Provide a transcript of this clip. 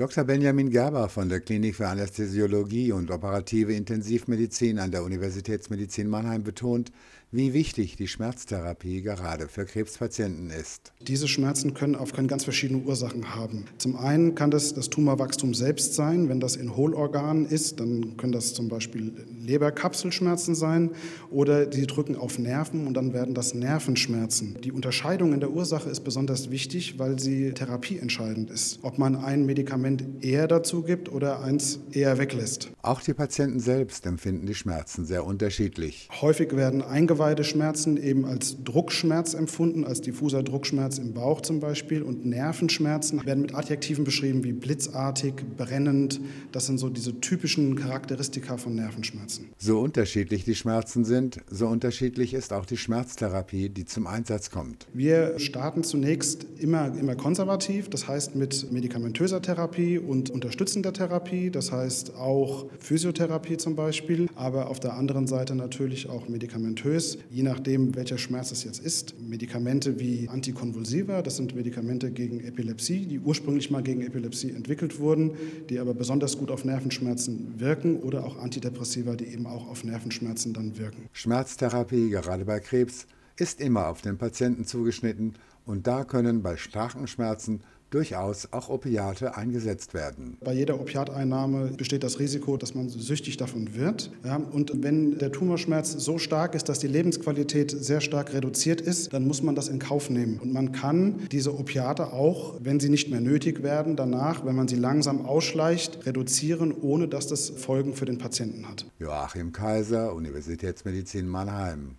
Dr. Benjamin Gerber von der Klinik für Anästhesiologie und operative Intensivmedizin an der Universitätsmedizin Mannheim betont, wie wichtig die Schmerztherapie gerade für Krebspatienten ist. Diese Schmerzen können, auf, können ganz verschiedene Ursachen haben. Zum einen kann das das Tumorwachstum selbst sein. Wenn das in Hohlorganen ist, dann können das zum Beispiel Leberkapselschmerzen sein oder die drücken auf Nerven und dann werden das Nervenschmerzen. Die Unterscheidung in der Ursache ist besonders wichtig, weil sie therapieentscheidend ist. Ob man ein Medikament eher dazu gibt oder eins eher weglässt. Auch die Patienten selbst empfinden die Schmerzen sehr unterschiedlich. Häufig werden eingeweihte Eingeweide eben als Druckschmerz empfunden, als diffuser Druckschmerz im Bauch zum Beispiel. Und Nervenschmerzen werden mit Adjektiven beschrieben wie blitzartig, brennend. Das sind so diese typischen Charakteristika von Nervenschmerzen. So unterschiedlich die Schmerzen sind, so unterschiedlich ist auch die Schmerztherapie, die zum Einsatz kommt. Wir starten zunächst immer, immer konservativ, das heißt mit medikamentöser Therapie und unterstützender Therapie, das heißt auch Physiotherapie zum Beispiel, aber auf der anderen Seite natürlich auch medikamentös je nachdem, welcher Schmerz es jetzt ist. Medikamente wie Antikonvulsiva, das sind Medikamente gegen Epilepsie, die ursprünglich mal gegen Epilepsie entwickelt wurden, die aber besonders gut auf Nervenschmerzen wirken oder auch Antidepressiva, die eben auch auf Nervenschmerzen dann wirken. Schmerztherapie, gerade bei Krebs, ist immer auf den Patienten zugeschnitten und da können bei starken Schmerzen durchaus auch Opiate eingesetzt werden. Bei jeder Opiateinnahme besteht das Risiko, dass man süchtig davon wird. Ja, und wenn der Tumorschmerz so stark ist, dass die Lebensqualität sehr stark reduziert ist, dann muss man das in Kauf nehmen. Und man kann diese Opiate auch, wenn sie nicht mehr nötig werden, danach, wenn man sie langsam ausschleicht, reduzieren, ohne dass das Folgen für den Patienten hat. Joachim Kaiser, Universitätsmedizin Mannheim.